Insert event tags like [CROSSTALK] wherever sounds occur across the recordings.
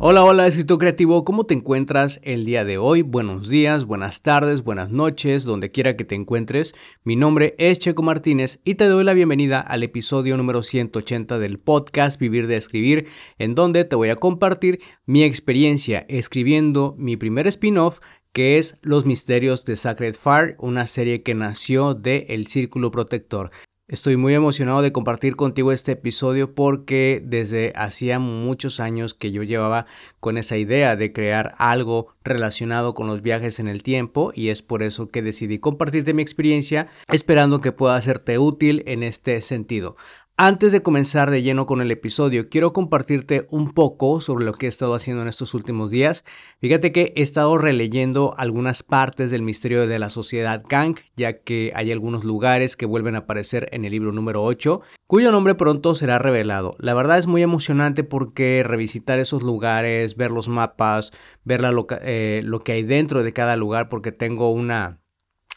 Hola, hola, escritor creativo, ¿cómo te encuentras el día de hoy? Buenos días, buenas tardes, buenas noches, donde quiera que te encuentres. Mi nombre es Checo Martínez y te doy la bienvenida al episodio número 180 del podcast Vivir de Escribir, en donde te voy a compartir mi experiencia escribiendo mi primer spin-off que es Los Misterios de Sacred Fire, una serie que nació de El Círculo Protector. Estoy muy emocionado de compartir contigo este episodio porque desde hacía muchos años que yo llevaba con esa idea de crear algo relacionado con los viajes en el tiempo y es por eso que decidí compartirte mi experiencia esperando que pueda serte útil en este sentido. Antes de comenzar de lleno con el episodio, quiero compartirte un poco sobre lo que he estado haciendo en estos últimos días. Fíjate que he estado releyendo algunas partes del misterio de la sociedad Kang, ya que hay algunos lugares que vuelven a aparecer en el libro número 8, cuyo nombre pronto será revelado. La verdad es muy emocionante porque revisitar esos lugares, ver los mapas, ver eh, lo que hay dentro de cada lugar, porque tengo una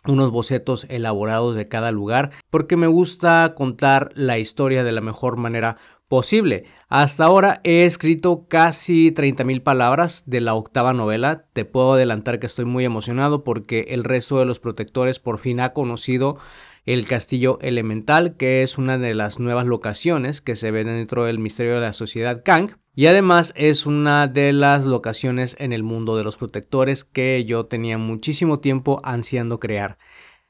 unos bocetos elaborados de cada lugar porque me gusta contar la historia de la mejor manera posible. Hasta ahora he escrito casi 30.000 palabras de la octava novela. Te puedo adelantar que estoy muy emocionado porque el resto de los protectores por fin ha conocido el Castillo Elemental, que es una de las nuevas locaciones que se ven dentro del misterio de la sociedad Kang. Y además es una de las locaciones en el mundo de los protectores que yo tenía muchísimo tiempo ansiando crear.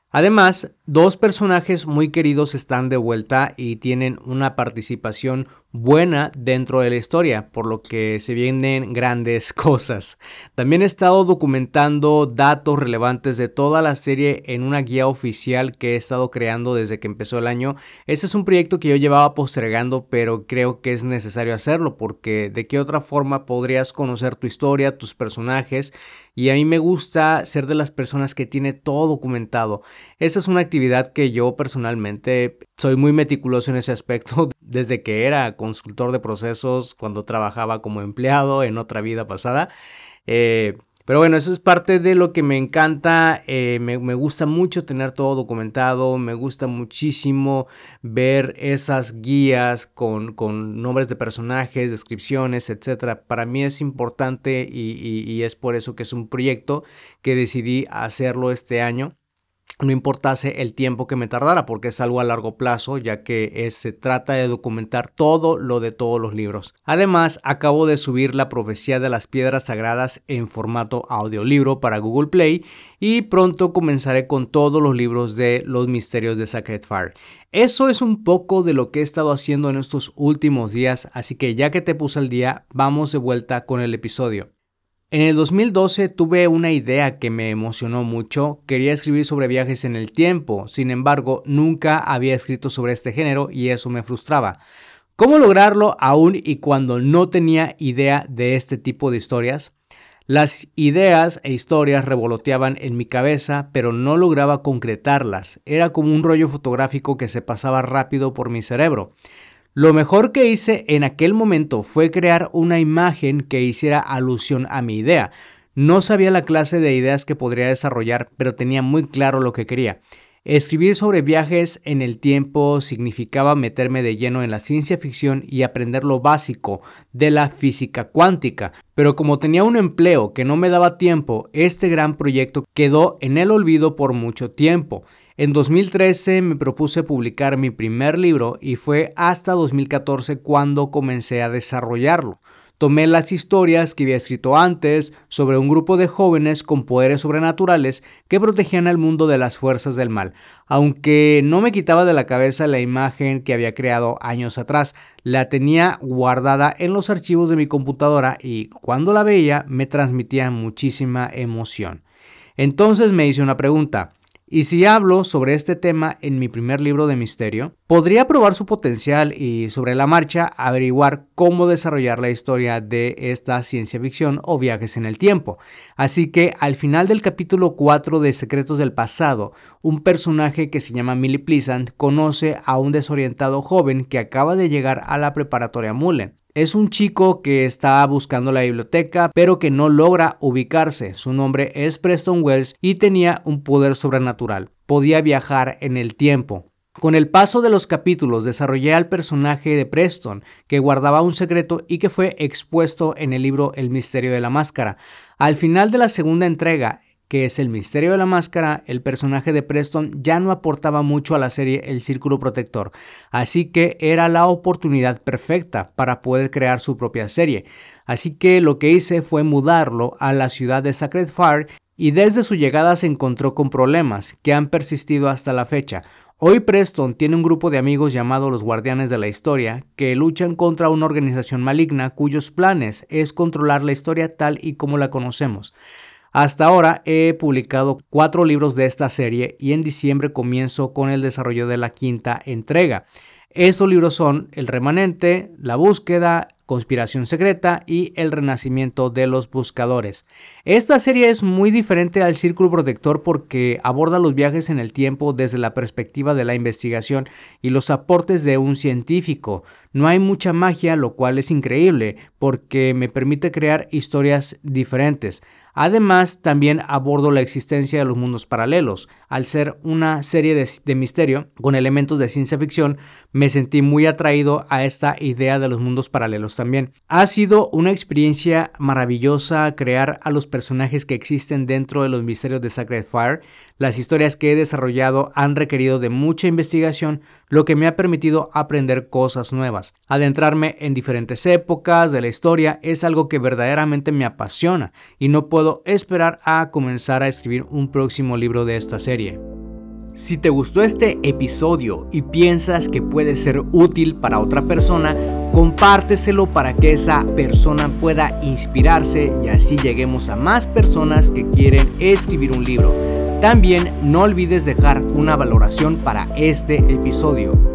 Además, dos personajes muy queridos están de vuelta y tienen una participación buena dentro de la historia, por lo que se vienen grandes [LAUGHS] cosas. También he estado documentando datos relevantes de toda la serie en una guía oficial que he estado creando desde que empezó el año. Este es un proyecto que yo llevaba postergando, pero creo que es necesario hacerlo porque de qué otra forma podrías conocer tu historia, tus personajes y a mí me gusta ser de las personas que tiene todo documentado. Esta es una actividad que yo personalmente soy muy meticuloso en ese aspecto [LAUGHS] desde que era consultor de procesos, cuando trabajaba como empleado en otra vida pasada. Eh, pero bueno, eso es parte de lo que me encanta. Eh, me, gusta mucho tener todo documentado. Me gusta muchísimo ver esas guías con, nombres de personajes, descripciones, etc. Para mí es importante y es por eso que es un proyecto que decidí hacerlo este año no importase el tiempo que me tardara, porque es algo a largo plazo, ya que se trata de documentar todo lo de todos los libros. Además, acabo de subir la profecía de las piedras sagradas en formato audiolibro para Google Play y pronto comenzaré con todos los libros de los misterios de Sacred Fire. Eso es un poco de lo que he estado haciendo en estos últimos días, así que ya que te puse el día, vamos de vuelta con el episodio. En el 2012 tuve una idea que me emocionó mucho, quería escribir sobre viajes en el tiempo, sin embargo nunca había escrito sobre este género y eso me frustraba. ¿Cómo lograrlo aún y cuando no tenía idea de este tipo de historias? Las ideas e historias revoloteaban en mi cabeza, pero no lograba concretarlas. Era como un rollo fotográfico que se pasaba rápido por mi cerebro. Lo mejor que hice en aquel momento fue crear una imagen que hiciera alusión a mi idea. No sabía la clase de ideas que podría desarrollar, pero tenía muy claro lo que quería. Escribir sobre viajes en el tiempo significaba meterme de lleno en la ciencia ficción y aprender lo básico de la física cuántica. Pero como tenía un empleo que no me daba tiempo, este gran proyecto quedó en el olvido por mucho tiempo. En 2013 me propuse publicar mi primer libro y fue hasta 2014 cuando comencé a desarrollarlo. Tomé las historias que había escrito antes sobre un grupo de jóvenes con poderes sobrenaturales que protegían al mundo de las fuerzas del mal, aunque no me quitaba de la cabeza la imagen que había creado años atrás, la tenía guardada en los archivos de mi computadora y cuando la veía me transmitía muchísima emoción. Entonces me hice una pregunta, y si hablo sobre este tema en mi primer libro de misterio, podría probar su potencial y sobre la marcha averiguar cómo desarrollar la historia de esta ciencia ficción o viajes en el tiempo. Así que al final del capítulo 4 de Secretos del Pasado, un personaje que se llama Millie Pleasant conoce a un desorientado joven que acaba de llegar a la preparatoria Mullen. Es un chico que está buscando la biblioteca, pero que no logra ubicarse. Su nombre es Preston Wells y tenía un poder sobrenatural. Podía viajar en el tiempo. Con el paso de los capítulos desarrollé al personaje de Preston, que guardaba un secreto y que fue expuesto en el libro El misterio de la máscara. Al final de la segunda entrega, que es el misterio de la máscara, el personaje de Preston ya no aportaba mucho a la serie El Círculo Protector, así que era la oportunidad perfecta para poder crear su propia serie. Así que lo que hice fue mudarlo a la ciudad de Sacred Fire y desde su llegada se encontró con problemas que han persistido hasta la fecha. Hoy Preston tiene un grupo de amigos llamado los Guardianes de la Historia que luchan contra una organización maligna cuyos planes es controlar la historia tal y como la conocemos. Hasta ahora he publicado cuatro libros de esta serie y en diciembre comienzo con el desarrollo de la quinta entrega. Estos libros son El remanente, La búsqueda, Conspiración Secreta y El Renacimiento de los Buscadores. Esta serie es muy diferente al Círculo Protector porque aborda los viajes en el tiempo desde la perspectiva de la investigación y los aportes de un científico. No hay mucha magia, lo cual es increíble porque me permite crear historias diferentes. Además, también abordo la existencia de los mundos paralelos. Al ser una serie de, misterio con elementos de ciencia ficción, me sentí muy atraído a esta idea de los mundos paralelos también. Ha sido una experiencia maravillosa crear a los personajes que existen dentro de los misterios de Sacred Fire. Las historias que he desarrollado han requerido de mucha investigación, lo que me ha permitido aprender cosas nuevas. Adentrarme en diferentes épocas de la historia es algo que verdaderamente me apasiona y no puedo esperar a comenzar a escribir un próximo libro de esta serie. Si te gustó este episodio y piensas que puede ser útil para otra persona, compárteselo para que esa persona pueda inspirarse y así lleguemos a más personas que quieren escribir un libro. También no olvides dejar una valoración para este episodio.